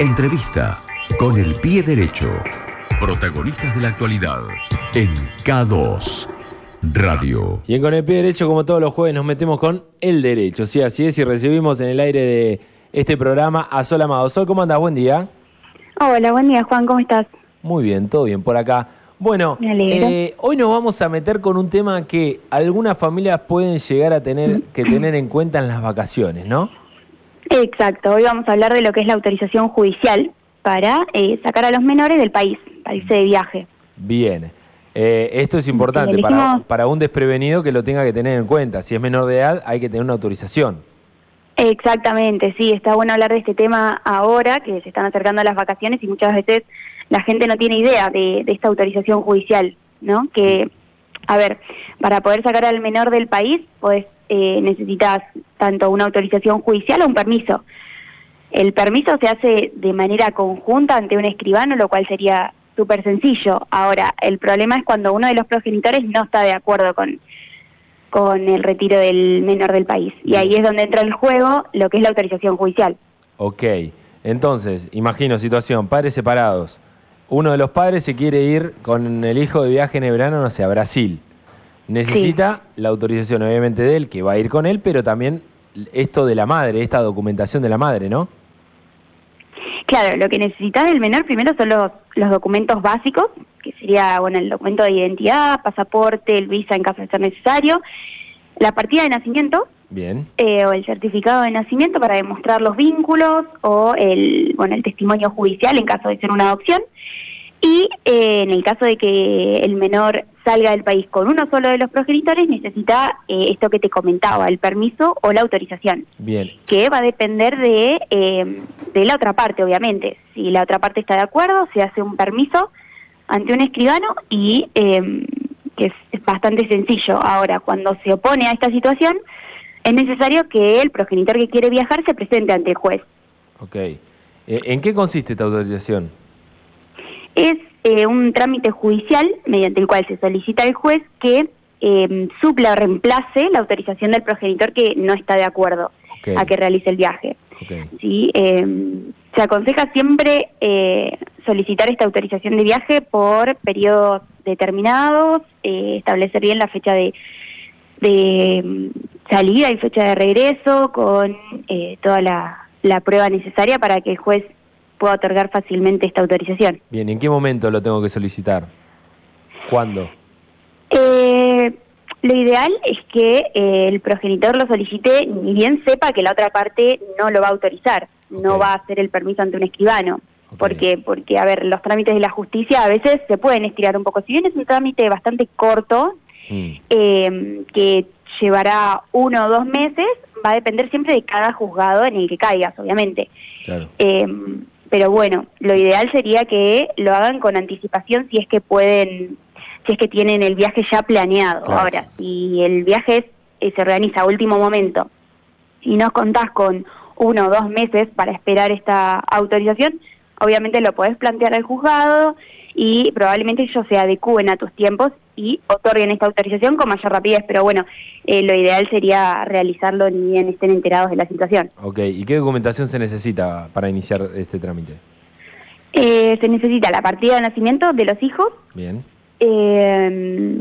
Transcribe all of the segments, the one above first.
Entrevista con el pie derecho. Protagonistas de la actualidad en K2 Radio. Y en Con el Pie Derecho, como todos los jueves, nos metemos con el derecho. Sí, así es, y recibimos en el aire de este programa a Sol Amado. Sol, ¿cómo andas? Buen día. Hola, buen día, Juan, ¿cómo estás? Muy bien, todo bien por acá. Bueno, eh, hoy nos vamos a meter con un tema que algunas familias pueden llegar a tener que tener en cuenta en las vacaciones, ¿no? Exacto, hoy vamos a hablar de lo que es la autorización judicial para eh, sacar a los menores del país, para irse de viaje. Bien. Eh, esto es importante para, para un desprevenido que lo tenga que tener en cuenta. Si es menor de edad, hay que tener una autorización. Exactamente, sí, está bueno hablar de este tema ahora, que se están acercando las vacaciones y muchas veces la gente no tiene idea de, de esta autorización judicial, ¿no? Que, a ver, para poder sacar al menor del país, pues eh, necesitas tanto una autorización judicial o un permiso. El permiso se hace de manera conjunta ante un escribano, lo cual sería súper sencillo. Ahora, el problema es cuando uno de los progenitores no está de acuerdo con, con el retiro del menor del país. Y ahí es donde entra en juego lo que es la autorización judicial. Ok, entonces, imagino situación, padres separados. Uno de los padres se quiere ir con el hijo de viaje en el verano, no sé, a Brasil. Necesita la autorización, obviamente, de él, que va a ir con él, pero también esto de la madre, esta documentación de la madre, ¿no? Claro, lo que necesitas del menor primero son los, los documentos básicos, que sería bueno el documento de identidad, pasaporte, el visa en caso de ser necesario, la partida de nacimiento Bien, eh, o el certificado de nacimiento para demostrar los vínculos o el bueno el testimonio judicial en caso de ser una adopción y eh, en el caso de que el menor salga del país con uno solo de los progenitores necesita eh, esto que te comentaba el permiso o la autorización bien. que va a depender de, eh, de la otra parte, obviamente. Si la otra parte está de acuerdo, se hace un permiso ante un escribano y eh, que es, es bastante sencillo. Ahora, cuando se opone a esta situación, es necesario que el progenitor que quiere viajar se presente ante el juez. Ok. Eh, ¿En qué consiste esta autorización? Es eh, un trámite judicial mediante el cual se solicita al juez que eh, supla o reemplace la autorización del progenitor que no está de acuerdo a que realice el viaje. Ok. Sí, eh, se aconseja siempre eh, solicitar esta autorización de viaje por periodos determinados, eh, establecer bien la fecha de, de mm, salida y fecha de regreso con eh, toda la, la prueba necesaria para que el juez pueda otorgar fácilmente esta autorización. Bien, ¿en qué momento lo tengo que solicitar? ¿Cuándo? Eh, lo ideal es que eh, el progenitor lo solicite ni bien sepa que la otra parte no lo va a autorizar, no va a hacer el permiso ante un escribano. Porque, porque, a ver, los trámites de la justicia a veces se pueden estirar un poco. Si bien es un trámite bastante corto, Mm, eh, que llevará uno o dos meses, va a depender siempre de cada juzgado en el que caigas, obviamente. claro. Eh, pero bueno, lo ideal sería que lo hagan con anticipación si es que pueden, si es que tienen el viaje ya planeado. Claro. Ahora, si el viaje es- eh, se organiza a último momento y no contás con uno o dos meses para esperar esta autorización, obviamente lo podés plantear al juzgado y probablemente ellos se adecúen a tus tiempos y otorguen esta autorización con mayor rapidez. Pero bueno, eh, lo ideal sería realizarlo ni bien estén enterados de la situación. Ok, ¿y qué documentación se necesita para iniciar este trámite? Eh, se necesita la partida de nacimiento de los hijos Bien, eh,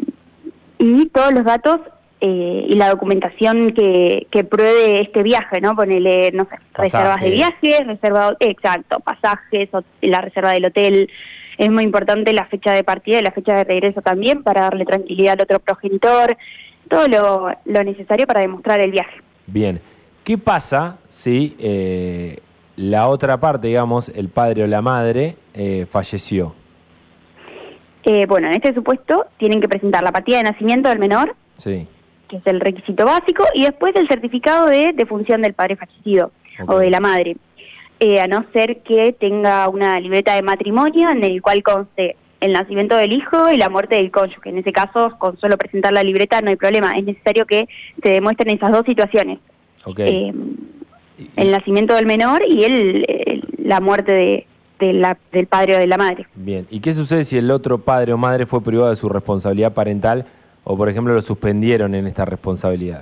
y todos los datos eh, y la documentación que, que pruebe este viaje, ¿no? Ponele, no sé, Pasaje. reservas de viaje, reserva, exacto, pasajes, la reserva del hotel. Es muy importante la fecha de partida y la fecha de regreso también para darle tranquilidad al otro progenitor, todo lo, lo necesario para demostrar el viaje. bien. ¿Qué pasa si eh, la otra parte, digamos, el padre o la madre, eh, falleció? Eh, bueno, en este supuesto tienen que presentar la partida de nacimiento del menor, Sí, que es el requisito básico, y después el certificado de defunción del padre fallecido o de la madre, Eh, a no ser que tenga una libreta de matrimonio en el cual conste el nacimiento del hijo y la muerte del cónyuge. En ese caso, con solo presentar la libreta no hay problema, es necesario que se demuestren esas dos situaciones, eh, el nacimiento del menor y el, el- la muerte de, de la- del padre o de la madre. Bien, ¿y qué sucede si el otro padre o madre fue privado de su responsabilidad parental o, por ejemplo, lo suspendieron en esta responsabilidad?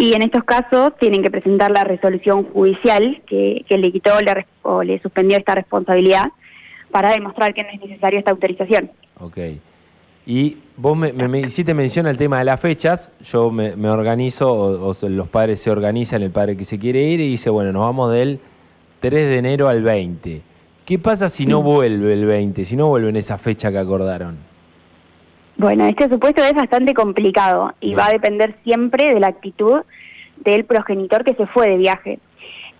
Y en estos casos tienen que presentar la resolución judicial que, le quitó o le suspendió esta responsabilidad para demostrar que no es necesaria esta autorización. Ok. Y vos me, hiciste mención al tema de las fechas, yo me, organizo, o, los padres se organizan, el padre que se quiere ir y dice, bueno, nos vamos del 3 de enero al 20. ¿Qué pasa si no vuelve el 20, si no vuelve en esa fecha que acordaron? Bueno, este supuesto es bastante complicado y va a depender siempre de la actitud del progenitor que se fue de viaje.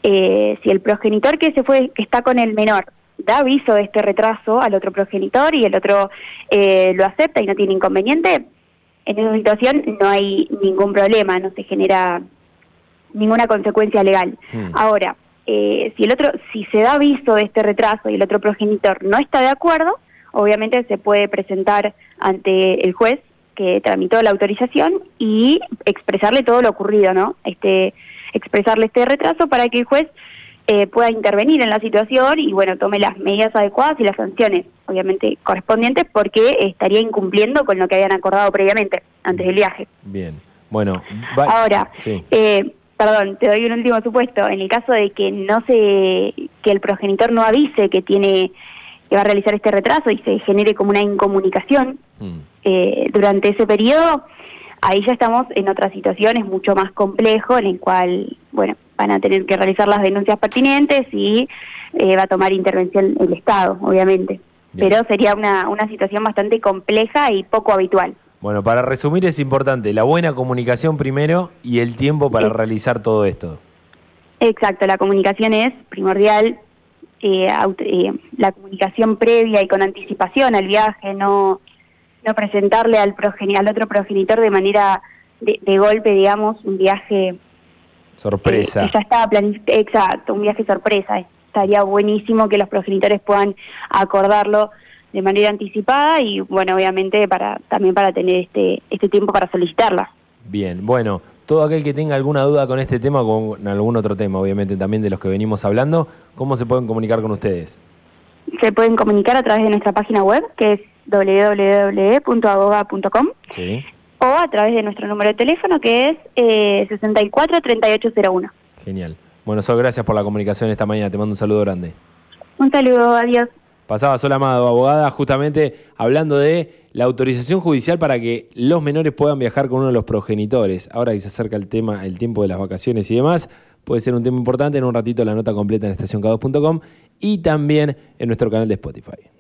Eh, si el progenitor que se fue, que está con el menor, da aviso de este retraso al otro progenitor y el otro eh, lo acepta y no tiene inconveniente, en esa situación no hay ningún problema, no se genera ninguna consecuencia legal. Hmm. Ahora, eh, si el otro, si se da aviso de este retraso y el otro progenitor no está de acuerdo, obviamente se puede presentar ante el juez que tramitó la autorización y expresarle todo lo ocurrido, ¿no? Este, expresarle este retraso para que el juez eh, pueda intervenir en la situación y bueno, tome las medidas adecuadas y las sanciones, obviamente, correspondientes porque estaría incumpliendo con lo que habían acordado previamente, antes del viaje. Bien, bueno. Ahora, eh, perdón, te doy un último supuesto. En el caso de que no se, que el progenitor no avise que tiene que va a realizar este retraso y se genere como una incomunicación mm. eh, durante ese periodo, ahí ya estamos en otra situación, es mucho más complejo, en el cual, bueno, van a tener que realizar las denuncias pertinentes y eh, va a tomar intervención el Estado, obviamente. Pero sería una, una situación bastante compleja y poco habitual. Bueno, para resumir es importante la buena comunicación primero y el tiempo para realizar todo esto. Exacto, la comunicación es primordial, eh, eh, la comunicación previa y con anticipación al viaje, no, no presentarle al, al otro progenitor de manera de, de golpe, digamos, un viaje Sorpresa. Eh, ya estaba planificado, exacto, un viaje sorpresa. Estaría buenísimo que los progenitores puedan acordarlo de manera anticipada y bueno, obviamente para también para tener este este tiempo para solicitarla. Bien, bueno, todo aquel que tenga alguna duda con este tema o con algún otro tema, obviamente también de los que venimos hablando, ¿cómo se pueden comunicar con ustedes? Se pueden comunicar a través de nuestra página web, que es www.aboga.com. Sí o a través de nuestro número de teléfono que es eh, 64 3801. Genial. Bueno, Sol, gracias por la comunicación esta mañana. Te mando un saludo grande. Un saludo, adiós. Pasaba Sol Amado, abogada, justamente hablando de la autorización judicial para que los menores puedan viajar con uno de los progenitores. Ahora que se acerca el tema, el tiempo de las vacaciones y demás, puede ser un tema importante. En un ratito la nota completa en estacionk2.com y también en nuestro canal de Spotify.